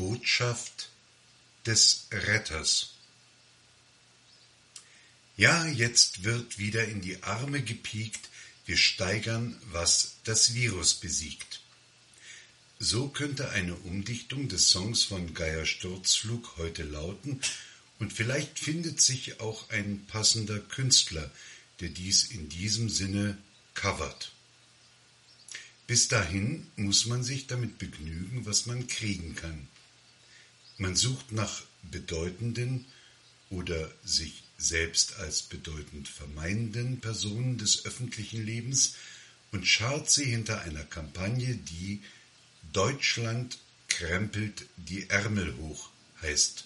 Botschaft des Retters Ja, jetzt wird wieder in die Arme gepiekt, wir steigern, was das Virus besiegt. So könnte eine Umdichtung des Songs von Geier Sturzflug heute lauten, und vielleicht findet sich auch ein passender Künstler, der dies in diesem Sinne covert. Bis dahin muss man sich damit begnügen, was man kriegen kann. Man sucht nach bedeutenden oder sich selbst als bedeutend vermeinenden Personen des öffentlichen Lebens und scharrt sie hinter einer Kampagne, die Deutschland krempelt die Ärmel hoch heißt.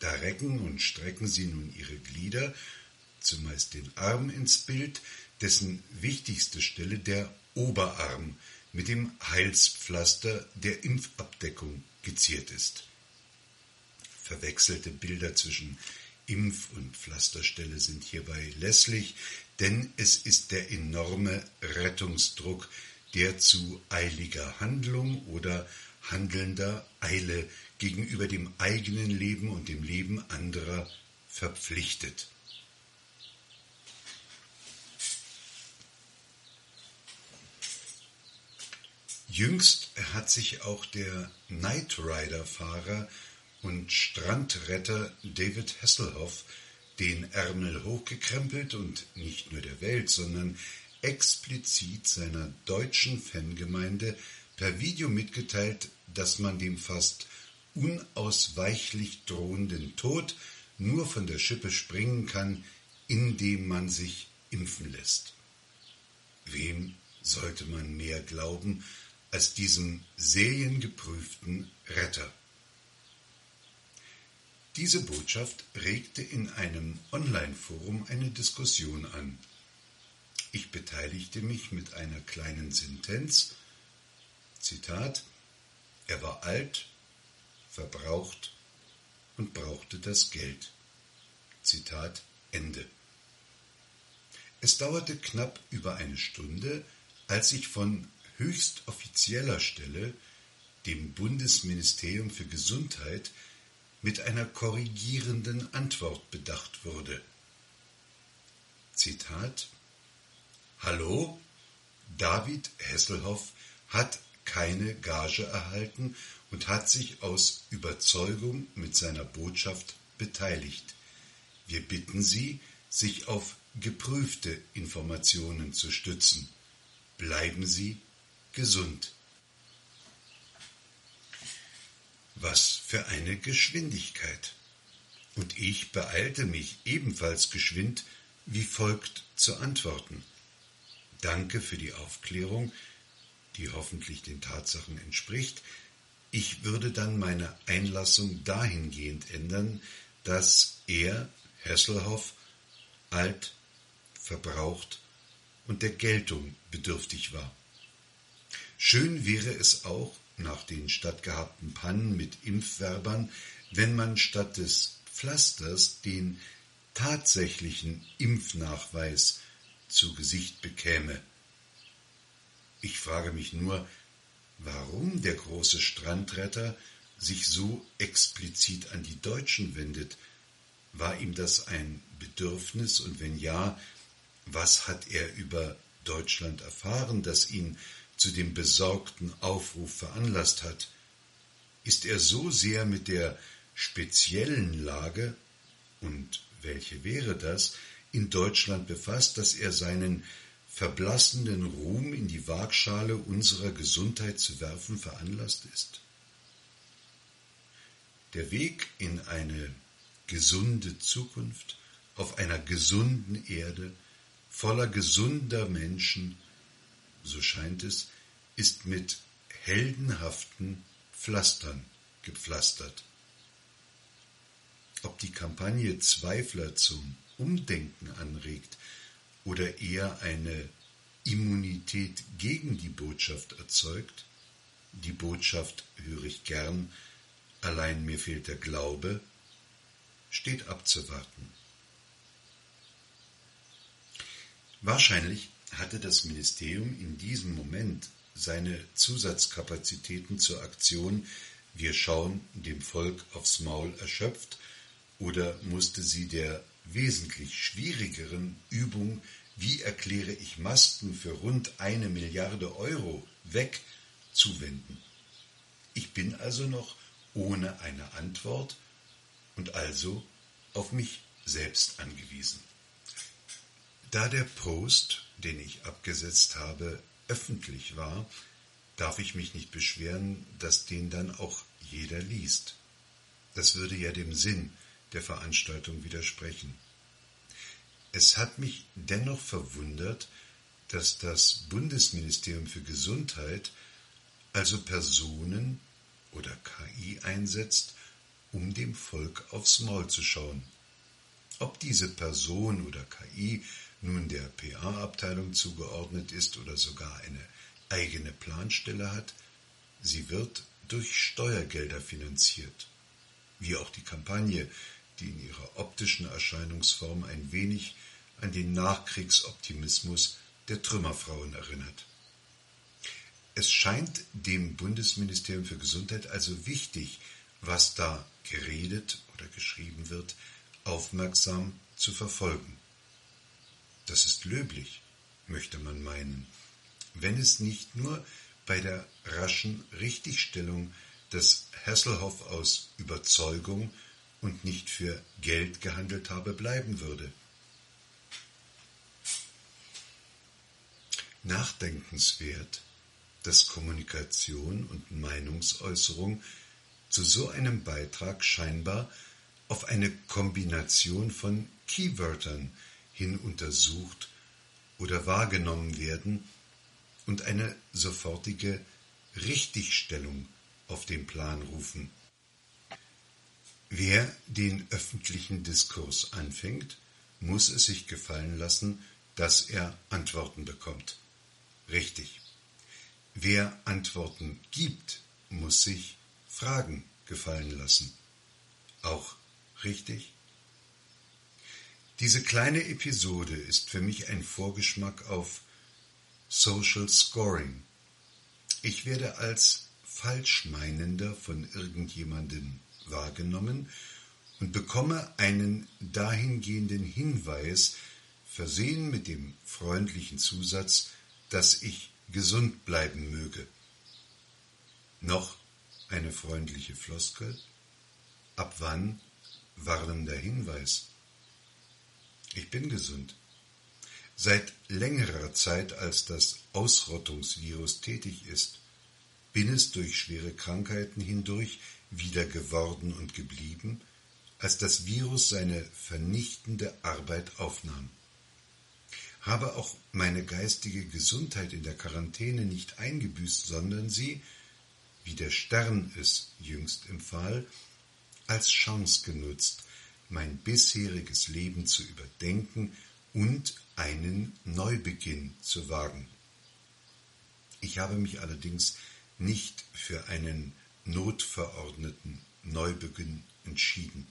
Da recken und strecken sie nun ihre Glieder, zumeist den Arm ins Bild, dessen wichtigste Stelle der Oberarm mit dem Heilspflaster der Impfabdeckung geziert ist. Verwechselte Bilder zwischen Impf- und Pflasterstelle sind hierbei lässlich, denn es ist der enorme Rettungsdruck, der zu eiliger Handlung oder handelnder Eile gegenüber dem eigenen Leben und dem Leben anderer verpflichtet. Jüngst hat sich auch der Knight Rider-Fahrer und Strandretter David Hasselhoff den Ärmel hochgekrempelt und nicht nur der Welt, sondern explizit seiner deutschen Fangemeinde per Video mitgeteilt, dass man dem fast unausweichlich drohenden Tod nur von der Schippe springen kann, indem man sich impfen lässt. Wem sollte man mehr glauben als diesem seriengeprüften Retter? Diese Botschaft regte in einem Online-Forum eine Diskussion an. Ich beteiligte mich mit einer kleinen Sentenz. Zitat: Er war alt, verbraucht und brauchte das Geld. Zitat Ende. Es dauerte knapp über eine Stunde, als ich von höchst offizieller Stelle, dem Bundesministerium für Gesundheit, mit einer korrigierenden Antwort bedacht wurde. Zitat Hallo, David Hesselhoff hat keine Gage erhalten und hat sich aus Überzeugung mit seiner Botschaft beteiligt. Wir bitten Sie, sich auf geprüfte Informationen zu stützen. Bleiben Sie gesund. Was für eine Geschwindigkeit. Und ich beeilte mich ebenfalls geschwind, wie folgt zu antworten. Danke für die Aufklärung, die hoffentlich den Tatsachen entspricht. Ich würde dann meine Einlassung dahingehend ändern, dass er, Hesselhoff, alt, verbraucht und der Geltung bedürftig war. Schön wäre es auch, nach den stattgehabten Pannen mit Impfwerbern, wenn man statt des Pflasters den tatsächlichen Impfnachweis zu Gesicht bekäme. Ich frage mich nur, warum der große Strandretter sich so explizit an die Deutschen wendet. War ihm das ein Bedürfnis und wenn ja, was hat er über Deutschland erfahren, das ihn zu dem besorgten Aufruf veranlasst hat? Ist er so sehr mit der speziellen Lage, und welche wäre das, in Deutschland befasst, dass er seinen verblassenden Ruhm in die Waagschale unserer Gesundheit zu werfen veranlasst ist? Der Weg in eine gesunde Zukunft auf einer gesunden Erde voller gesunder Menschen, so scheint es, ist mit heldenhaften Pflastern gepflastert. Ob die Kampagne Zweifler zum Umdenken anregt oder eher eine Immunität gegen die Botschaft erzeugt, die Botschaft höre ich gern, allein mir fehlt der Glaube, steht abzuwarten. Wahrscheinlich hatte das Ministerium in diesem Moment seine Zusatzkapazitäten zur Aktion Wir schauen dem Volk aufs Maul erschöpft oder musste sie der wesentlich schwierigeren Übung Wie erkläre ich Masken für rund eine Milliarde Euro weg zuwenden? Ich bin also noch ohne eine Antwort und also auf mich selbst angewiesen. Da der Post, den ich abgesetzt habe, öffentlich war, darf ich mich nicht beschweren, dass den dann auch jeder liest. Das würde ja dem Sinn der Veranstaltung widersprechen. Es hat mich dennoch verwundert, dass das Bundesministerium für Gesundheit also Personen oder KI einsetzt, um dem Volk aufs Maul zu schauen. Ob diese Person oder KI nun der PA-Abteilung zugeordnet ist oder sogar eine eigene Planstelle hat, sie wird durch Steuergelder finanziert, wie auch die Kampagne, die in ihrer optischen Erscheinungsform ein wenig an den Nachkriegsoptimismus der Trümmerfrauen erinnert. Es scheint dem Bundesministerium für Gesundheit also wichtig, was da geredet oder geschrieben wird, aufmerksam zu verfolgen. Das ist löblich, möchte man meinen, wenn es nicht nur bei der raschen Richtigstellung des Hasselhoff aus Überzeugung und nicht für Geld gehandelt habe bleiben würde. Nachdenkenswert, dass Kommunikation und Meinungsäußerung zu so einem Beitrag scheinbar auf eine Kombination von Keywörtern hin untersucht oder wahrgenommen werden und eine sofortige Richtigstellung auf den Plan rufen. Wer den öffentlichen Diskurs anfängt, muss es sich gefallen lassen, dass er Antworten bekommt. Richtig. Wer Antworten gibt, muss sich Fragen gefallen lassen. Auch richtig? Diese kleine Episode ist für mich ein Vorgeschmack auf Social Scoring. Ich werde als Falschmeinender von irgendjemandem wahrgenommen und bekomme einen dahingehenden Hinweis, versehen mit dem freundlichen Zusatz, dass ich gesund bleiben möge. Noch eine freundliche Floskel? Ab wann warnender Hinweis? Ich bin gesund. Seit längerer Zeit, als das Ausrottungsvirus tätig ist, bin es durch schwere Krankheiten hindurch wieder geworden und geblieben, als das Virus seine vernichtende Arbeit aufnahm. Habe auch meine geistige Gesundheit in der Quarantäne nicht eingebüßt, sondern sie, wie der Stern es jüngst empfahl, als Chance genutzt, mein bisheriges Leben zu überdenken und einen Neubeginn zu wagen. Ich habe mich allerdings nicht für einen notverordneten Neubeginn entschieden,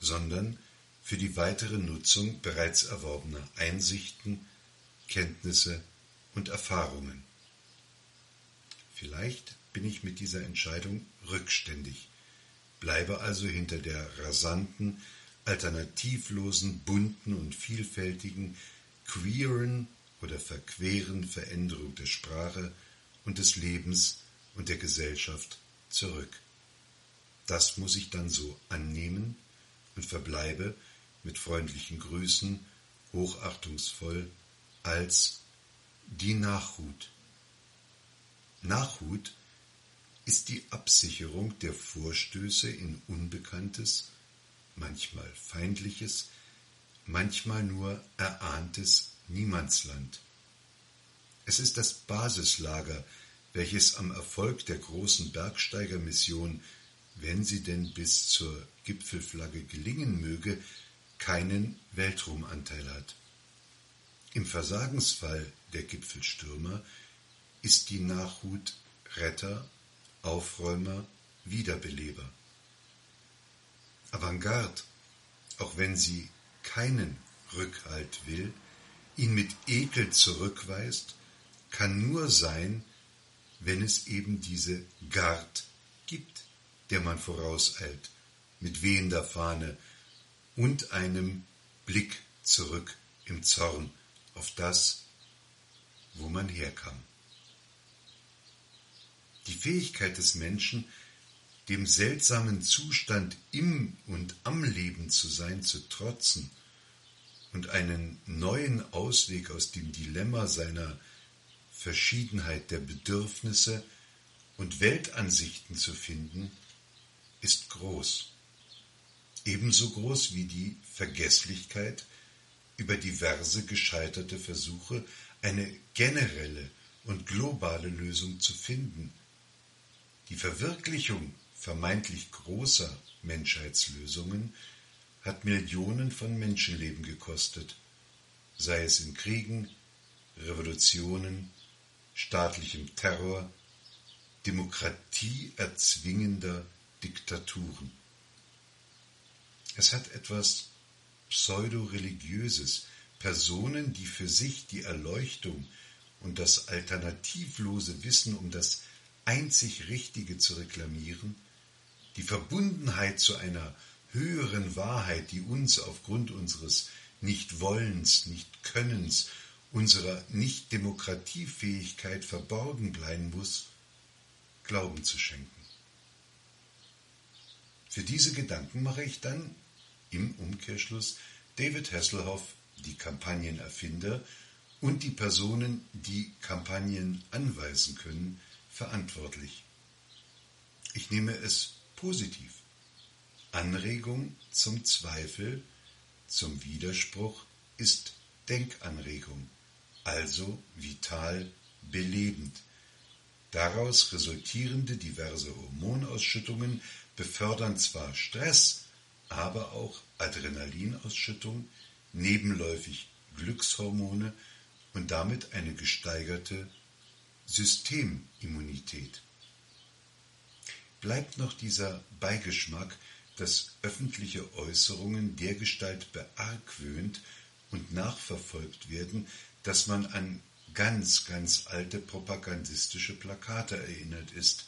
sondern für die weitere Nutzung bereits erworbener Einsichten, Kenntnisse und Erfahrungen. Vielleicht bin ich mit dieser Entscheidung rückständig, bleibe also hinter der rasanten, alternativlosen, bunten und vielfältigen, queeren oder verqueren Veränderung der Sprache und des Lebens und der Gesellschaft zurück. Das muss ich dann so annehmen und verbleibe mit freundlichen Grüßen, hochachtungsvoll, als die Nachhut. Nachhut ist die Absicherung der Vorstöße in Unbekanntes, manchmal Feindliches, manchmal nur erahntes Niemandsland. Es ist das Basislager, welches am Erfolg der großen Bergsteigermission, wenn sie denn bis zur Gipfelflagge gelingen möge, keinen Weltruhmanteil hat. Im Versagensfall der Gipfelstürmer ist die Nachhut Retter Aufräumer, Wiederbeleber. Avantgarde, auch wenn sie keinen Rückhalt will, ihn mit Ekel zurückweist, kann nur sein, wenn es eben diese Gard gibt. der man vorauseilt, mit wehender Fahne und einem Blick zurück im Zorn auf das, wo man herkam. Die Fähigkeit des Menschen, dem seltsamen Zustand im und am Leben zu sein, zu trotzen und einen neuen Ausweg aus dem Dilemma seiner Verschiedenheit der Bedürfnisse und Weltansichten zu finden, ist groß. Ebenso groß wie die Vergesslichkeit über diverse gescheiterte Versuche, eine generelle und globale Lösung zu finden. Die Verwirklichung vermeintlich großer Menschheitslösungen hat Millionen von Menschenleben gekostet, sei es in Kriegen, Revolutionen, staatlichem Terror, Demokratie erzwingender Diktaturen. Es hat etwas pseudoreligiöses, Personen, die für sich die Erleuchtung und das alternativlose Wissen um das einzig Richtige zu reklamieren, die Verbundenheit zu einer höheren Wahrheit, die uns aufgrund unseres Nichtwollens, Nichtkönnens unserer Nicht-Demokratiefähigkeit verborgen bleiben muss, Glauben zu schenken. Für diese Gedanken mache ich dann im Umkehrschluss David Hasselhoff, die Kampagnenerfinder und die Personen, die Kampagnen anweisen können, verantwortlich. Ich nehme es positiv. Anregung zum Zweifel, zum Widerspruch ist Denkanregung also vital belebend. Daraus resultierende diverse Hormonausschüttungen befördern zwar Stress, aber auch Adrenalinausschüttung, nebenläufig Glückshormone und damit eine gesteigerte Systemimmunität. Bleibt noch dieser Beigeschmack, dass öffentliche Äußerungen dergestalt beargwöhnt und nachverfolgt werden, dass man an ganz, ganz alte propagandistische Plakate erinnert ist,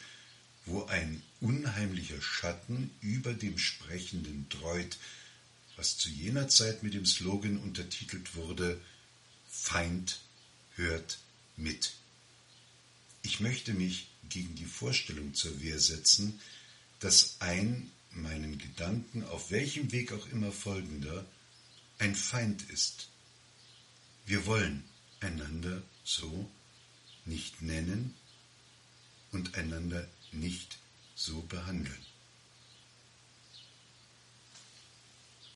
wo ein unheimlicher Schatten über dem Sprechenden dreut, was zu jener Zeit mit dem Slogan untertitelt wurde Feind hört mit. Ich möchte mich gegen die Vorstellung zur Wehr setzen, dass ein meinen Gedanken auf welchem Weg auch immer folgender ein Feind ist. Wir wollen einander so nicht nennen und einander nicht so behandeln.